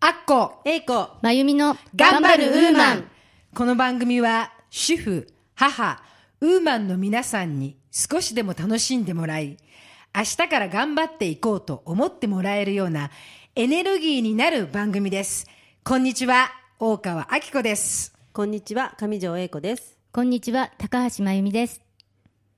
アッコ、えいこ、まゆみの頑張るウーマン。この番組は主婦、母、ウーマンの皆さんに少しでも楽しんでもらい、明日から頑張っていこうと思ってもらえるようなエネルギーになる番組です。こんにちは、大川明子です。こんにちは、上条英子です。こんにちは高橋まゆみです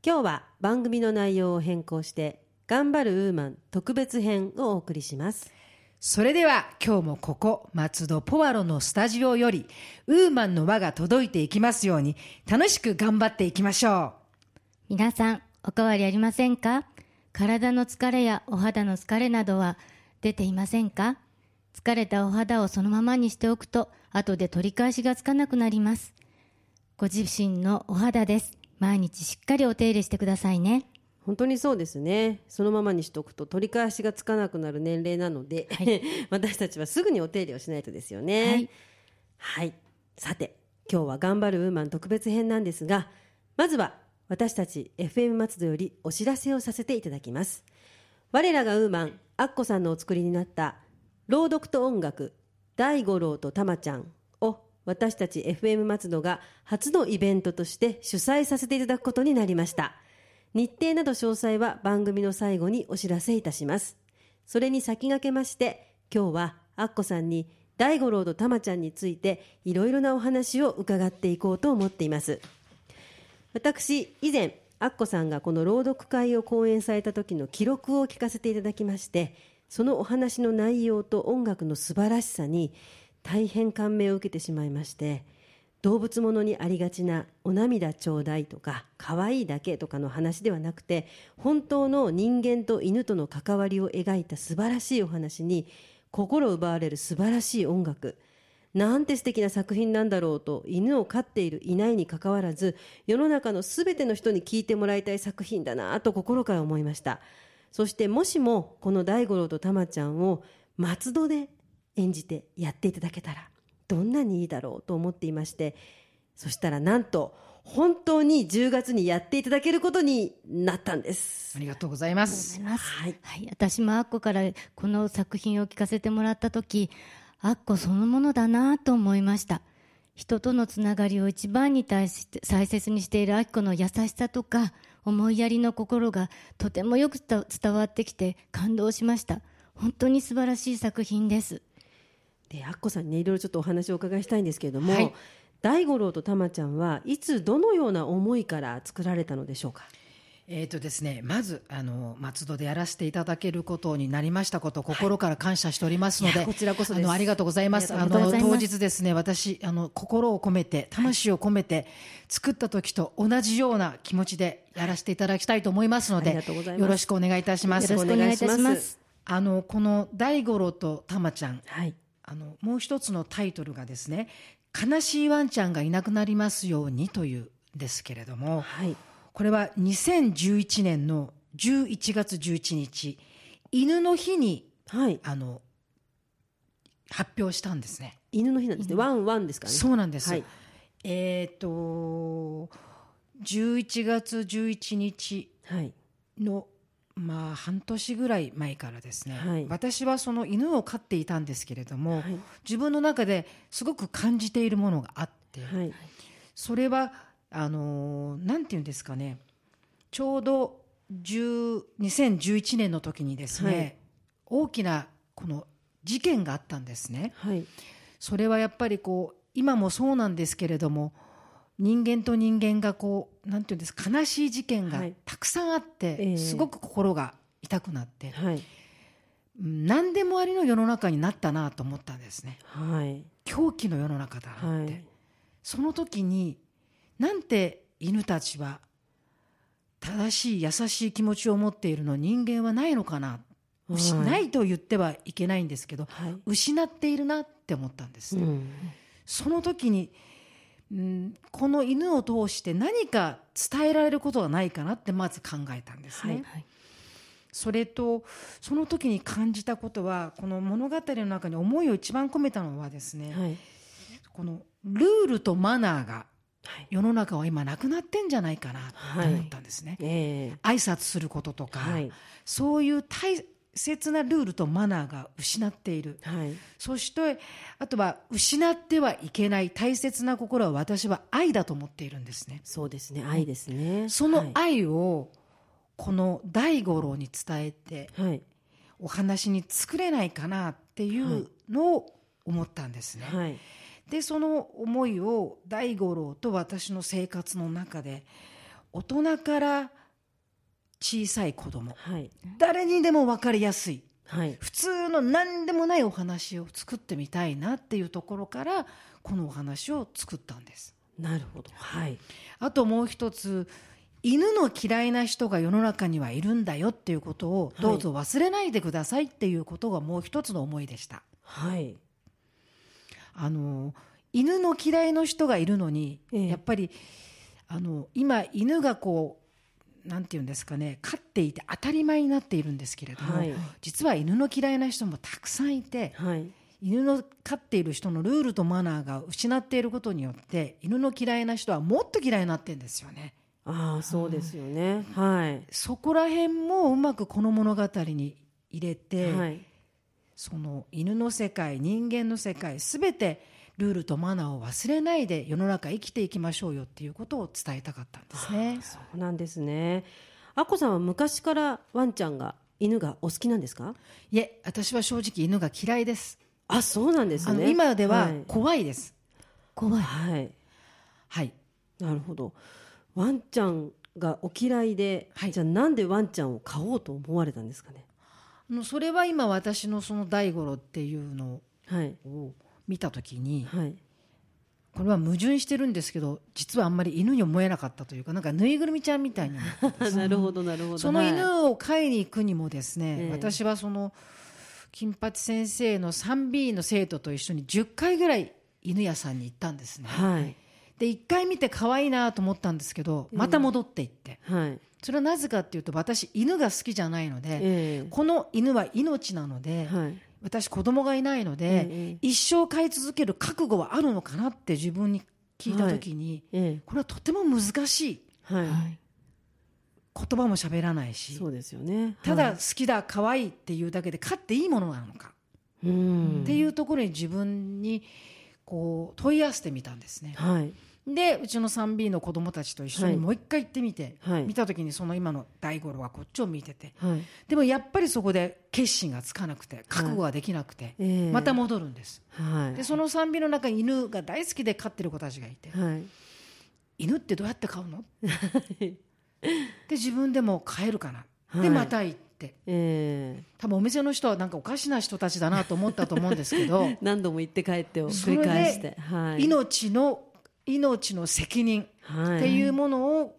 今日は番組の内容を変更して、頑張るウーマン特別編をお送りします。それでは今日もここ松戸ポワロのスタジオよりウーマンの輪が届いていきますように楽しく頑張っていきましょ皆さんおかわりありませんか？体の疲れやお肌の疲れなどは出ていませんか？疲れたお肌をそのままにしておくと後で取り返しがつかなくなります。ご自身のお肌です。毎日しっかりお手入れしてくださいね本当にそうですね。そのままにしとくと取り返しがつかなくなる年齢なので、私たちはすぐにお手入れをしないとですよね。はい。はい。さて、今日は頑張るウーマン特別編なんですが、まずは私たち FM 松戸よりお知らせをさせていただきます。我らがウーマン、アッコさんのお作りになった朗読と音楽、大五郎とたまちゃんを私たち FM 松戸が初のイベントとして主催させていただくことになりました。日程など詳細は番組の最後にお知らせいたします。それに先駆けまして、今日はアッコさんに大五郎とたまちゃんについていろいろなお話を伺っていこうと思っています。私、以前、アッコさんがこの朗読会を講演された時の記録を聞かせていただきまして、そのお話の内容と音楽の素晴らしさに大変感銘を受けてしまいまして、動物ものにありがちなお涙ちょうだいとか可愛いだけとかの話ではなくて本当の人間と犬との関わりを描いた素晴らしいお話に心奪われる素晴らしい音楽なんて素敵な作品なんだろうと犬を飼っているいないにかかわらず世の中のすべての人に聞いてもらいたい作品だなと心から思いました。そしてもしもこの大五郎とたまちゃんを松戸で演じてやっていただけたら。どんなにいいだろうと思っていましてそしたらなんと本当に10月にやっていただけることになったんです。う。ありがとうございます。はい。はい、私もアッコからこの作品を聞かせてもらった時アッコそのものだなと思いました。人とのつながりを一番に対して大切にしているアッコの優しさとか思いやりの心がとてもよく伝伝わってきて感動しました。本当に素晴らしい作品ですでアッコさんにねいろいろちょっとお話をお伺いしたいんですけれども、はい。大五郎とたまちゃんはいつどのような思いから作られたのでしょうか？えーとですね、まずあの松戸でやらせていただけることになりましたこと、心から感謝しておりますので、いやこちらこそあのありがとうございます。ああの当日ですね、私あの心を込めて魂を込めて作った時と同じような気持ちでやらせていただきたいと思いますので、がとうございよろしくお願いいたします。よろしくお願いいたします。あのこの大五郎とたまちゃん、はいあのもう一つのタイトルがですね、悲しいワンちゃんがいなくなりますようにというんですけれども。はいこれは2011年の11月11日犬の日にはいあの発表したんですね。犬の日なんですねワンワンですかねそうなんです。はいえっ、と11月11日はいのまあ半年ぐらい前からですね、はい。私はその犬を飼っていたんですけれども、はい。自分の中ですごく感じているものがあって、はい。それはあのーなんていうんですかね。ちょうど10 2011年の時にですね、はい。大きなこの事件があったんですね。はい。それはやっぱりこう今もそうなんですけれども人間と人間がこうなんていうんですか悲しい事件がはい。たくさんあって、ええ。すごく心が痛くなって、はい。うん何でもありの世の中になったなと思ったんですね。はい。狂気の世の中だなって、はい。その時になんて犬たちは正しい優しい気持ちを持っているの人間はないのかな、失はい。ないと言ってはいけないんですけどはい。失っているなって思ったんです、うん。その時に、うん、この犬を通して何か伝えられることはないかなってまず考えたんですね、はいそれとその時に感じたことはこの物語の中に思いを一番込めたのはですね、はい。このルールとマナーがはい。世の中は今なくなってんじゃないかなと思ったんですね、え挨拶することとか、えはい。そういう大切なルールとマナーが失っている。はい。そしてあとは失ってはいけない大切な心は私は愛だと思っているんですね。そうですね。愛ですね。その愛をこの大五郎に伝えてはいはい。お話に作れないかなっていうのを思ったんですね、はい。でその思いを大五郎と私の生活の中で大人から小さい子供。はい。誰にでも分かりやすい。はい。普通の何でもないお話を作ってみたいなっていうところからこのお話を作ったんです。なるほど。はい。あともう一つ犬の嫌いな人が世の中にはいるんだよっていうことをどうぞ忘れないでくださいっていうことがもう一つの思いでした。はい。あの犬の嫌いの人がいるのに、ええ。やっぱりあの今犬がこうなんていうんですかね飼っていて当たり前になっているんですけれども、はい。実は犬の嫌いな人もたくさんいてはい。犬の飼っている人のルールとマナーが失っていることによって犬の嫌いな人はもっと嫌いになってるんですよね。ああそうですよね。はい。そこら辺もうまくこの物語に入れて、はい。その犬の世界人間の世界すべてルールとマナーを忘れないで世の中生きていきましょうよっていうことを伝えたかったんですね。そうなんですね。あこさんは昔からワンちゃんが犬がお好きなんですか？いえ私は正直犬が嫌いです。あそうなんですね。今では怖いです。怖い。はい。はい。なるほど。ワンちゃんがお嫌いで、はい。じゃあなんでワンちゃんを飼おうと思われたんですかね？それは今私のその大五郎っていうのはい。を見た時にはい。これは矛盾してるんですけど実はあんまり犬に思えなかったというかなんかぬいぐるみちゃんみたいにな るほどなるほど。その犬を飼いに行くにもですね、ええ。私はその金八先生の 3B の生徒と一緒に10回ぐらい犬屋さんに行ったんですね、はい。で1回見て可愛いなと思ったんですけどまた戻って行って、はい。それはなぜかっていうと私犬が好きじゃないので、えこの犬は命なので、私子供がいないので、ええ一生飼い続ける覚悟はあるのかなって自分に聞いた時に、ええ。これはとても難しい。はい、はい。言葉も喋らないし。そうですよね。ただはい好きだ可愛いっていうだけで飼っていいものなのか。うん。っていうところに自分にこう問い合わせてみたんですね。はいでうちの 3B の子供たちと一緒はい。にもう一回行ってみて、はい。見た時にその今の大五郎はこっちを見てて。はい。でもやっぱりそこで決心がつかなくて覚悟ができなくて、ええ。また戻るんです。はい。でその 3B の中に犬が大好きで飼ってる子たちがいてはい。犬ってどうやって飼うの？で自分でも飼えるかな、はい。でまた行って。ええ。多分お店の人はなんかおかしな人たちだなと思ったと思うんですけど。何度も行って帰ってを繰り返して。はい。命の命の責任はい。っていうものを、うん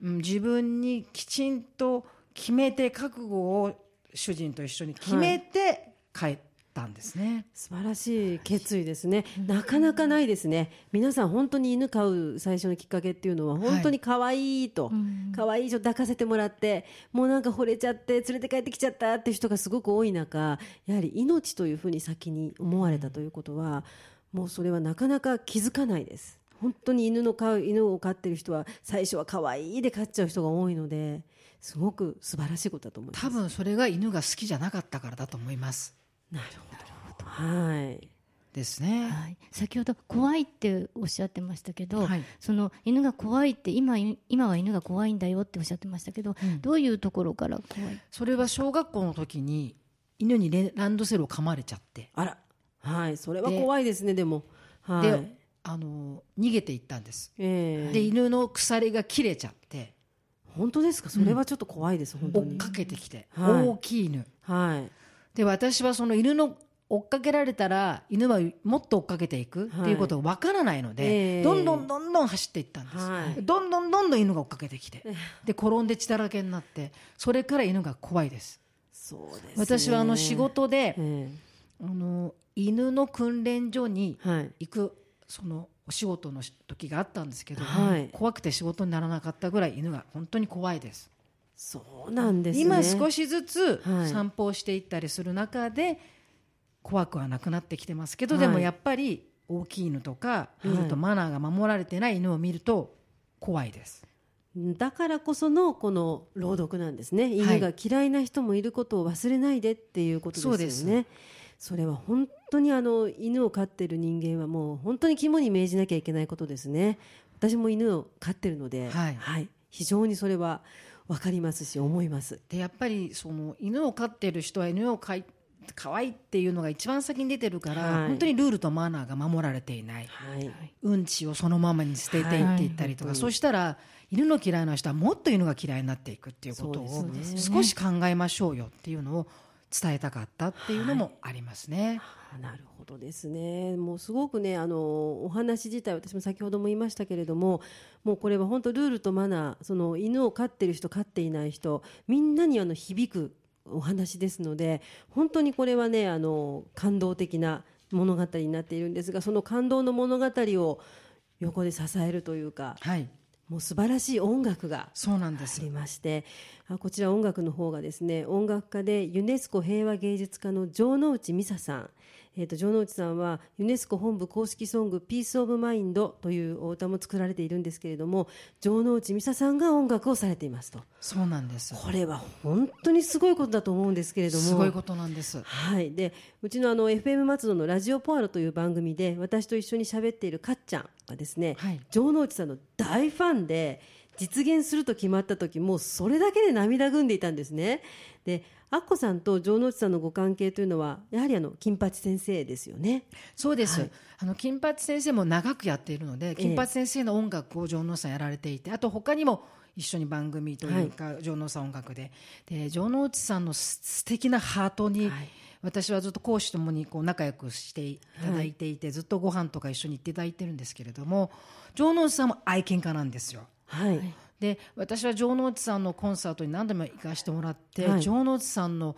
自分にきちんと決めて覚悟を主人と一緒に決めて帰ったんですね。素晴らしい決意ですね、なかなかないですね。皆さん本当に犬飼う最初のきっかけっていうのは本当に可愛いと、可愛い以上抱かせてもらってもうなんか惚れちゃって連れて帰ってきちゃったっていう人がすごく多い中やはり命というふうに先に思われたということは、もうそれはなかなか気づかないです。本当に犬の飼う犬を飼ってる人は最初は可愛いで飼っちゃう人が多いのですごく素晴らしいことだと思います。多分それが犬が好きじゃなかったからだと思います。なるほどはい。ですね。はい、先ほど怖いっておっしゃってましたけど、はい。その犬が怖いって今今は犬が怖いんだよっておっしゃってましたけど、どういうところから怖い？それは小学校の時に犬にレランドセルを噛まれちゃって、あらはいそれは怖いですねでも。はい。であの逃げていったんです。ええ。で犬の鎖が切れちゃって。本当ですか？それはちょっと怖いです、本当に。追っかけてきて、はい。大きい犬。はい。で私はその犬の追っかけられたら犬はもっと追っかけていくっていうことがわからないので、ええ。どんどんどんどん走っていったんです、はい。どんどんどんどん犬が追っかけてきて。で転んで血だらけになってそれから犬が怖いです。そうですね。私はあの仕事で、え。あの犬の訓練所にえはい。行くそのお仕事の時があったんですけど、はい。怖くて仕事にならなかったぐらい犬が本当に怖いです。そうなんですね。今少しずつはい。散歩をしていったりする中で怖くはなくなってきてますけど、はい。でもやっぱり大きい犬とかルールとマナーが守られてない犬を見ると怖いです。だからこそのこの朗読なんですね。犬が嫌いな人もいることを忘れないでっていうことですよね、そうですそれは本当にあの犬を飼ってる人間はもう本当に肝に銘じなきゃいけないことですね。私も犬を飼ってるので、はい。非常にそれは分かりますし思います。でやっぱりその犬を飼ってる人は犬を飼い可愛いっていうのが一番先に出てるから、はい。本当にルールとマナーが守られていない、はい。うんちをそのままに捨てていっていったりとか、はい。そしたら犬の嫌いな人はもっと犬が嫌いになっていくっていうことを少し考えましょうよっていうのを伝えたかったっていうのもありますね。あなるほどですね。もうすごくねあのお話自体私も先ほども言いましたけれどももうこれは本当ルールとマナーその犬を飼ってる人飼っていない人みんなにあの響くお話ですので本当にこれはねあの感動的な物語になっているんですがその感動の物語を横で支えるというかはいもう素晴らしい音楽がそうなんです。ありましてあこちら音楽の方がですね音楽家でユネスコ平和芸術家の城之内美沙さん、えー、と城之内さんはユネスコ本部公式ソング「ピース・オブ・マインド」というお歌も作られているんですけれども城之内美沙さんが音楽をされていますと。そうなんです。これは本当にすごいことだと思うんですけれども。すごいことなんです。はい、でうちのあの FM 松戸のラジオポアロという番組で私と一緒に喋っているかっちゃんがですね、はい。城之内さんの大ファンで実現すると決まった時もうそれだけで涙ぐんでいたんですね。でアッコさんと城之内さんのご関係というのはやはりあの金八先生ですよね。そうです、はい。あの金八先生も長くやっているので金八先生の音楽を城之さんやられていてあと他にも一緒に番組というか、城之さん音楽で。で城之内さんのす素敵なハートに、はい。私はずっと講師ともにこう仲良くしていただいていて、ずっとご飯とか一緒に行っていただいてるんですけれども城之内さんも愛犬家なんですよ。はい、で私は城之内さんのコンサートに何度も行かせてもらって、はい。城之内さんの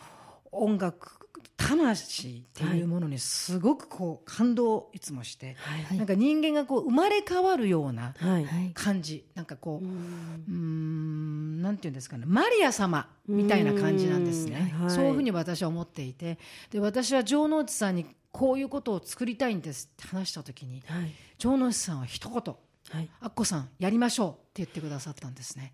音楽魂っていうものにすごくこう感動をいつもして、はい。なんか人間がこう生まれ変わるようなはい。はい感じなんかこうううんなんていうんですかねマリア様みたいな感じなんですね。うん。はい。そういうふうに私は思っていてで私は城之内さんにこういうことを作りたいんですって話した時にはい。城之内さんは一言はい。アッコさんやりましょうって言ってくださったんですね。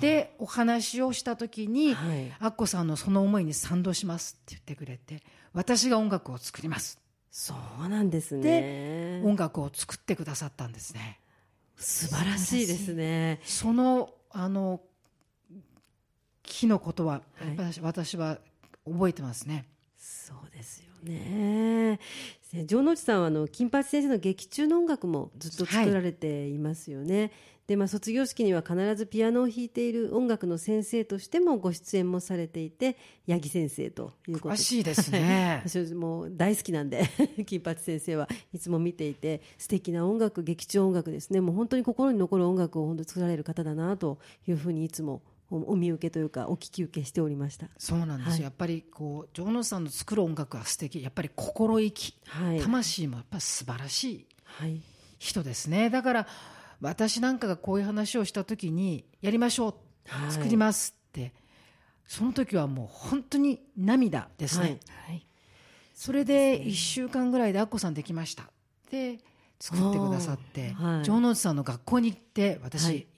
でお話をした時に、はい。アッコさんのその思いに賛同しますって言ってくれて私が音楽を作ります。そうなんですね。音楽を作ってくださったんですね。素晴らしいですね。そのあの日のことは、はい。私私は覚えてますね。そうですよね。城之内さんはあの金八先生の劇中の音楽もずっと作られていますよね。でまあ卒業式には必ずピアノを弾いている音楽の先生としてもご出演もされていて八木先生ということ詳しいですね。私はもう大好きなんで 金八先生はいつも見ていて素敵な音楽劇中音楽ですねもう本当に心に残る音楽を本当に作られる方だなというふうにいつもおお見受けというかお聞き受けしておりました。そうなんですよ、はい。やっぱりこう城之内さんの作る音楽は素敵。やっぱり心意気、はい。魂もやっぱり素晴らしいはい。人ですね。だから私なんかがこういう話をした時にやりましょう、はい。作りますってその時はもう本当に涙ですね、はい。はい。それで1週間ぐらいでアッコさんできました。で作ってくださって、城之内さんの学校に行って私、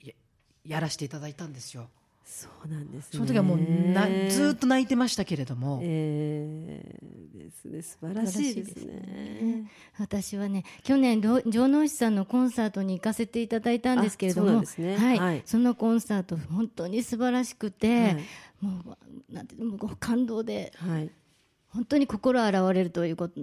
やらせていただいたんですよそうなんですね。その時はもうなずーっと泣いてましたけれども、えーですね。素晴らしいですね。私はね去年ろ城之内さんのコンサートに行かせていただいたんですけれどもね。はい。はい。そのコンサート本当に素晴らしくて、はい。もうなんてもう感動ではい本当に心洗われるということ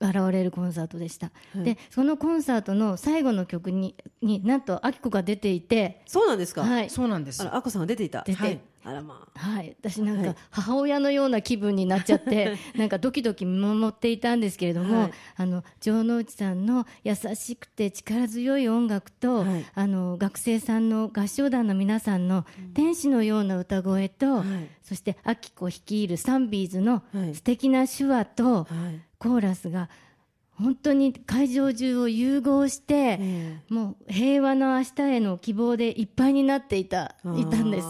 現れるコンサートでした、はい。でそのコンサートの最後の曲にになんとあきこが出ていて。そうなんですか？はい。そうなんです。あらあこさんが出ていた。出て。はいあらまあ。はい、私なんはい。か母親のような気分になっちゃって なんかドキドキ見守っていたんですけれども、はい。あの城之内さんの優しくて力強い音楽と、はい。あの学生さんの合唱団の皆さんの天使のような歌声と、はい。そしてあきこ率いるサンビーズのはい。素敵な手話とはい。コーラスが本当に会場中を融合して、えもう平和の明日への希望でいっぱいになっていたえいたんです。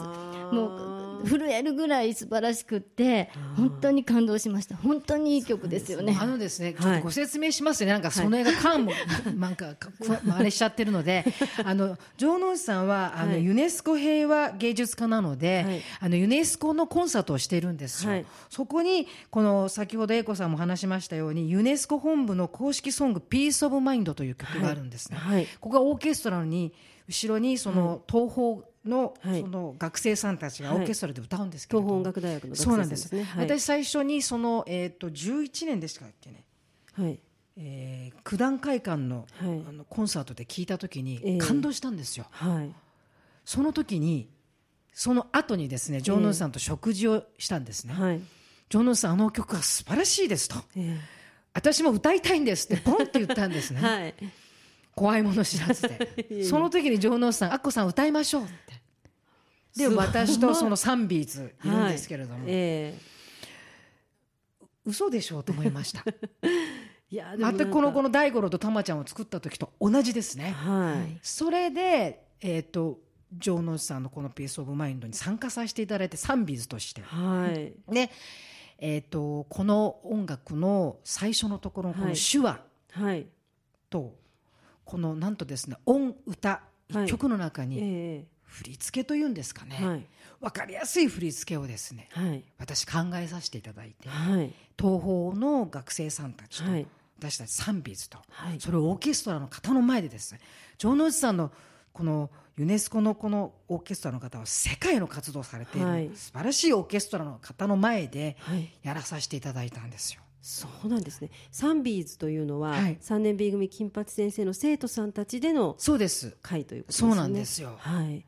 もう震えるぐらい素晴らしくって本当に感動しました。本当にいい曲ですよね。あのですね、ちょっとご説明しますね、なんかその映画、カンも、なんか、あれしちゃってるので、あの、城之内さんは、あの、ユネスコ平和芸術家なので、あの、ユネスコのコンサートをしているんですよ。そこに、この、先ほど英子さんも話しましたように、ユネスコ本部の公式ソング、 Peace of Mind という曲があるんですね。ここがオーケストラに、後ろにその東宝のその学生さんたちがオーケストラで歌うんですけど、東邦音楽大学のそうなんです、私最初にその、えー、と11年でしたっけね、はい。えー、九段会館の,、あのコンサートで聞いた時に感動したんですよ、はい、その時にその後にですね城之内さんと食事をしたんですね、はい、城之内さんあの曲は素晴らしいですと、えー、私も歌いたいんですってポンって言ったんですね、はい怖いもの知らずで。その時に城之内さん「アッコさん歌いましょう」って。で私とそのサンビーズいるんですけれども、はい。えー、嘘でしょうと思いました。いや全くこのこの大五郎と玉ちゃんを作った時と同じですね、はい、それでえっ、ー、と城之内さんのこの「ピース・オブ・マインド」に参加させていただいてサンビーズとして、はい、で、えーと、この音楽の最初のところのこの手話と、このなんとですね音歌一曲の中に振り付けというんですかね、はい、分かりやすい振り付けをですね、はい、私考えさせていただいて、はい、東宝の学生さんたちと、私たちサンビーズと、それをオーケストラの方の前でですね城之内さんのこのユネスコのこのオーケストラの方は世界の活動されている、素晴らしいオーケストラの方の前でやらさせていただいたんですよ。そうなんですね。サンビーズというのは、はい、3年 B 組金八先生の生徒さんたちでのそうです会ということですね。そうなんですよ。はい。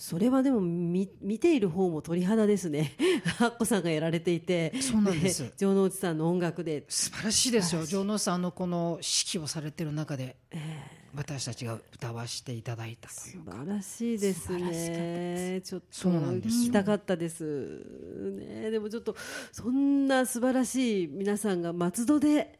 それはでも見見ている方も鳥肌ですね。アッコさんがやられていて、そうなんです。城之内さんの音楽で素晴らしいですよ。城之内さんのこの指揮をされている中で、えー、私たちが歌わせていただいたという素晴らしいですね。ちょっと聞きたかったです。ねでもちょっとそんな素晴らしい皆さんが松戸で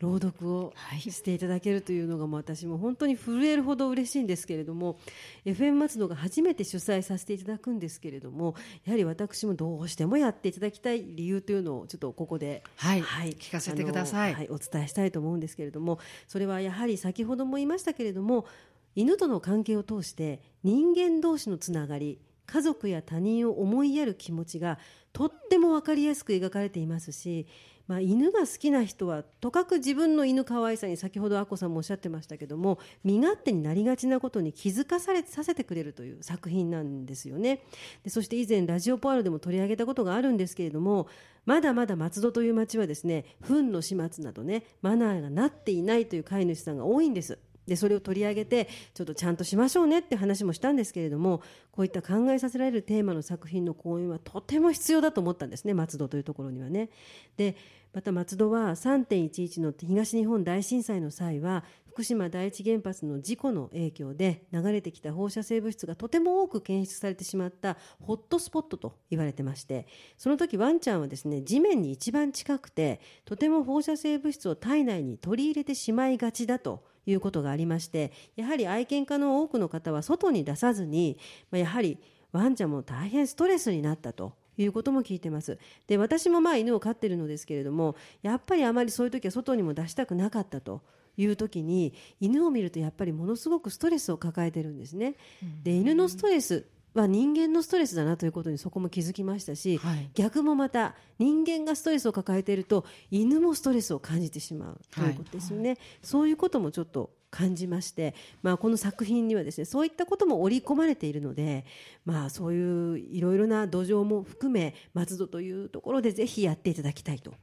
朗読をしていただけるというのが私も本当に震えるほど嬉しいんですけれども FM 松戸が初めて主催させていただくんですけれどもやはり私もどうしてもやっていただきたい理由というのをちょっとここで、はい、はい、聞かせてください、はい、お伝えしたいと思うんですけれどもそれはやはり先ほども言いましたけれども犬との関係を通して人間同士のつながり家族や他人を思いやる気持ちがとっても分かりやすく描かれていますしまあ、犬が好きな人はとかく自分の犬可愛さに先ほどあこさんもおっしゃってましたけども身勝手になりがちなことに気づかされさせてくれるという作品なんですよね。でそして以前ラジオポアロでも取り上げたことがあるんですけれどもまだまだ松戸という町はですね糞の始末などねマナーがなっていないという飼い主さんが多いんです。でそれを取り上げてちょっとちゃんとしましょうねって話もしたんですけれどもこういった考えさせられるテーマの作品の講演はとても必要だと思ったんですね松戸というところにはね。でまた松戸は3.11の東日本大震災の際は福島第一原発の事故の影響で流れてきた放射性物質がとても多く検出されてしまったホットスポットと言われてましてその時ワンちゃんはですね地面に一番近くてとても放射性物質を体内に取り入れてしまいがちだということがありましてやはり愛犬家の多くの方は外に出さずに、まあ、やはりワンちゃんも大変ストレスになったということも聞いてます。で、私もまあ犬を飼ってるのですけれども、やっぱりあまりそういう時は外にも出したくなかったと。いう時に犬を見るとやっぱりものすごくストレスを抱えてるんですね。で犬のストレスは人間のストレスだなということにそこも気づきましたし、はい、逆もまた人間がストレスを抱えていると犬もストレスを感じてしまうということですよね、はい、そういうこともちょっと感じまして、まあ、この作品にはですねそういったことも織り込まれているので、まあ、そういういろいろな土壌も含め松戸というところでぜひやっていただきたいと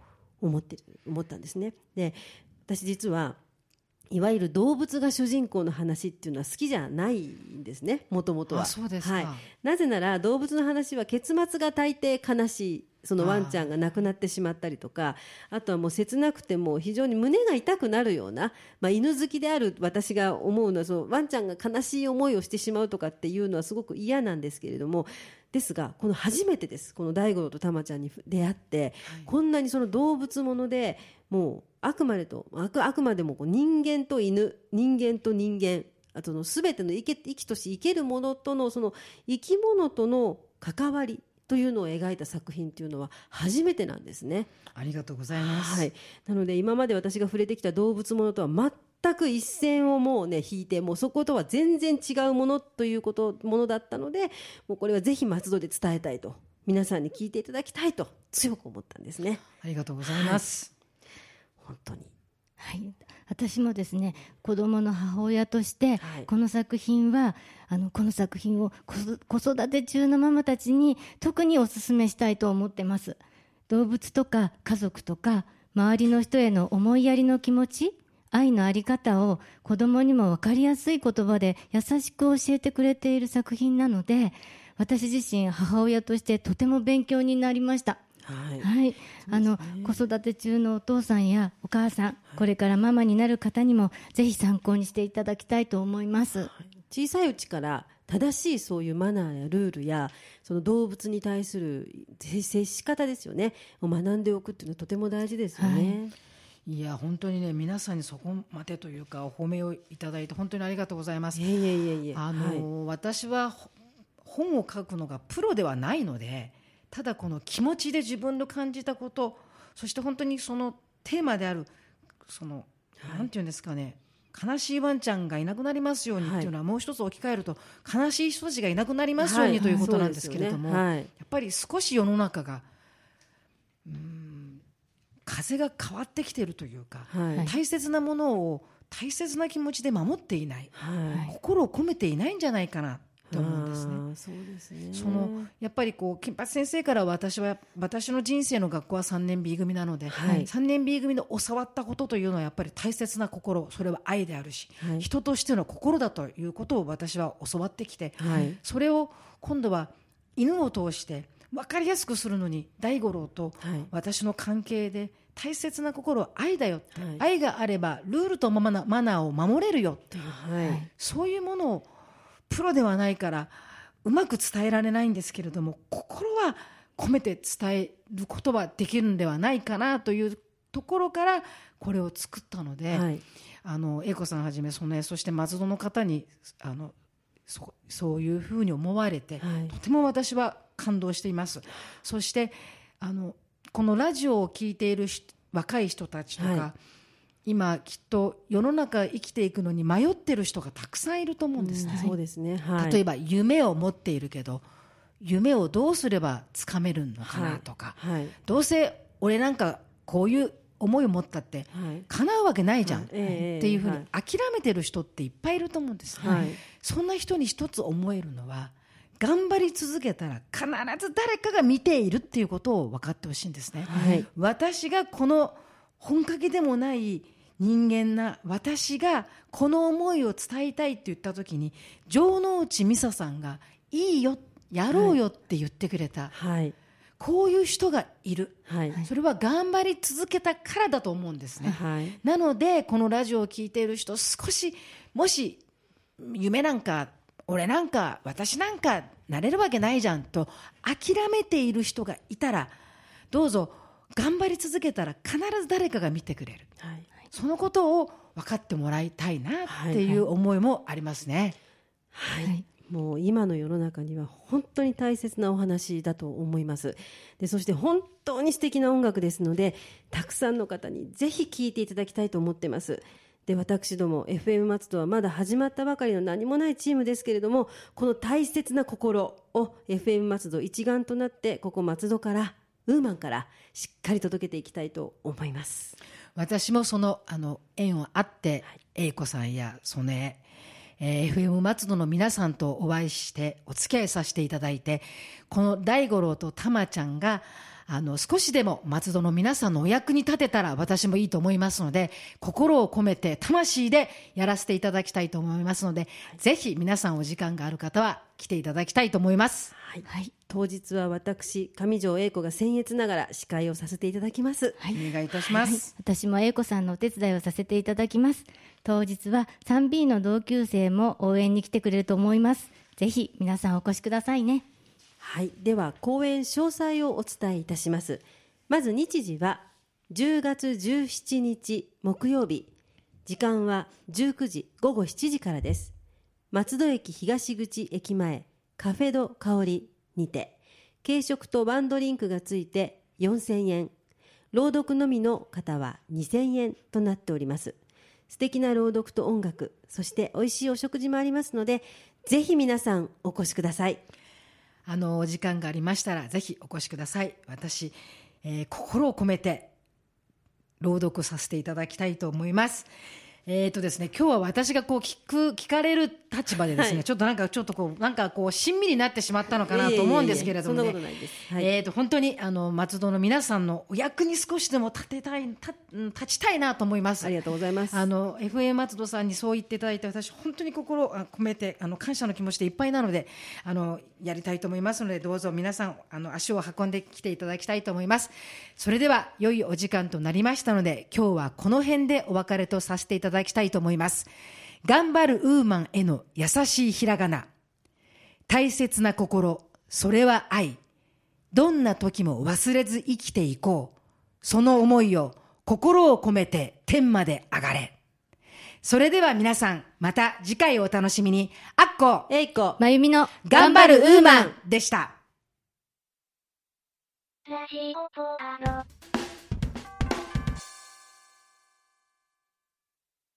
思って思ったんですね。で私実はいわゆる動物が主人公の話っていうのは好きじゃないんですねもともとはそうですはい、なぜなら動物の話は結末が大抵悲しいそのワンちゃんが亡くなってしまったりとかあとはもう切なくても非常に胸が痛くなるような、まあ、犬好きである私が思うのはそのワンちゃんが悲しい思いをしてしまうとかっていうのはすごく嫌なんですけれどもですがこの初めてです。この大五郎と玉ちゃんに出会って、はい、こんなにその動物ものでもうあくまでとあくあくまでもこう人間と犬人間と人間あとの全ての生き生きとし生けるものとのその生き物との関わりというのを描いた作品というのは初めてなんですね。ありがとうございます。はい、なので今まで私が触れてきた動物ものとは全く一線をもうね引いてもうそことは全然違うものということものだったのでもうこれはぜひ松戸で伝えたいと皆さんに聞いていただきたいと強く思ったんですねありがとうございます。本当にはい、私もですね子供の母親として、はい。この作品はあのこの作品を子子育て中のママたちに特にお勧めしたいと思ってます。動物とか家族とか周りの人への思いやりの気持ち愛のあり方を子供にも分かりやすい言葉で優しく教えてくれている作品なので私自身母親としてとても勉強になりましたはい。はい、あの子育て中のお父さんやお母さん、これからママになる方にもぜひ参考にしていただきたいと思います。小さいうちから正しいそういうマナーやルールやその動物に対する接接し方ですよね。を学んでおくっていうのはとても大事ですよね。い。や本当にね皆さんにそこまでというかお褒めをいただいて本当にありがとうございます。い。えいえいえあの、私はほ本を書くのがプロではないのでただこの気持ちで自分の感じたことそして本当にそのテーマであるその、なんていうんですかね悲しいワンちゃんがいなくなりますようにっていうのは、もう一つ置き換えると悲しい人たちがいなくなりますように、はいということなんですけれども、やっぱり少し世の中がうーん風が変わってきているというか、はい。大切なものを大切な気持ちで守っていない、はい。心を込めていないんじゃないかなと思うんですね。そうですね。そのやっぱりこう金八先生から私は私の人生の学校は3年 B 組なので、はい。3年 B 組の教わったことというのはやっぱり大切な心それは愛であるし、はい。人としての心だということを私は教わってきて、はい。それを今度は犬を通して分かりやすくするのに大五郎とはい。私の関係で大切な心は愛だよって、はい。愛があればルールとマナマナーを守れるよっていうはい。そういうものをプロではないからうまく伝えられないんですけれども心は込めて伝えることはできるんではないかなというところからこれを作ったので、はい。あの英子さんはじめそのそして松戸の方にあのそそういうふうに思われて、はい。とても私は感動しています。そしてあのこのラジオを聞いている人若い人たちとか、は今きっと世の中生きていくのに迷ってる人がたくさんいると思うんですね、そうですね。はい。例えば夢を持っているけど夢をどうすればつかめるのかなとか、はい。どうせ俺なんかこういう思いを持ったってはい。叶うわけないじゃん、っていうふうにはい諦めてる人っていっぱいいると思うんですそんな人に一つ思えるのは頑張り続けたら必ず誰かが見ているっていうことを分かってほしいんですね、はい私がこの本かけでもない人間な私がこの思いを伝えたいって言った時に城之内美沙さんがいいよやろうよって言ってくれた、はい。こういう人がいるはい。それは頑張り続けたからだと思うんですね、はい。なのでこのラジオを聞いている人少しもし夢なんか俺なんか私なんかなれるわけないじゃんと諦めている人がいたらどうぞ頑張り続けたら必ず誰かが見てくれるはい。そのことを分かってもらいたいなっていう思いもありますね。はい、もう今の世の中には本当に大切なお話だと思います。でそして本当に素敵な音楽ですのでたくさんの方にぜひ聴いていただきたいと思ってます。で私ども FM 松戸はまだ始まったばかりの何もないチームですけれどもこの大切な心を FM 松戸一丸となってここ松戸からウーマンからしっかり届けていきたいと思います私もそのあの縁をあって、英子さんや曽根、えー FM 松戸の皆さんとお会いしてお付き合いさせていただいてこの大五郎と玉ちゃんがあの少しでも松戸の皆さんのお役に立てたら私もいいと思いますので心を込めて魂でやらせていただきたいと思いますので、ぜひ皆さんお時間がある方は来ていただきたいと思います。はい、はい当日は私上条英子が僭越ながら司会をさせていただきます。お願いいたします。私も英子さんのお手伝いをさせていただきます。当日は 3B の同級生も応援に来てくれると思います。ぜひ皆さんお越しくださいねはい、では公演詳細をお伝えいたします。まず日時は10月17日木曜日、時間は19時午後7時からです。松戸駅東口駅前カフェド香りにて、軽食とワンドリンクがついて4000円。朗読のみの方は2000円となっております。素敵な朗読と音楽そして美味しいお食事もありますのでぜひ皆さんお越しください。あのお時間がありましたらぜひお越しください。私、えー心を込めて朗読させていただきたいと思います。えーとですね、今日は私がこう聞く聞かれる立場でですね、はい。ちょっとなんかちょっとこうなんかこう親身になってしまったのかなと思うんですけれども、ね、はい。えーと本当にあの松戸の皆さんのお役に少しでも立てたい立うん立ちたいなと思います。ありがとうございます。あの FM 松戸さんにそう言っていただいて私本当に心をあ込めてあの感謝の気持ちでいっぱいなのであのやりたいと思いますのでどうぞ皆さんあの足を運んできていただきたいと思います。それでは良いお時間となりましたので今日はこの辺でお別れとさせていただきたいと思います。頑張るウーマンへの優しいひらがな。大切な心それは愛。どんな時も忘れず生きていこう。その思いを心を込めて天まで上がれ。それでは皆さんまた次回お楽しみに。あっこえいこまゆみの頑張るウーマンでした。ラジオポアロ。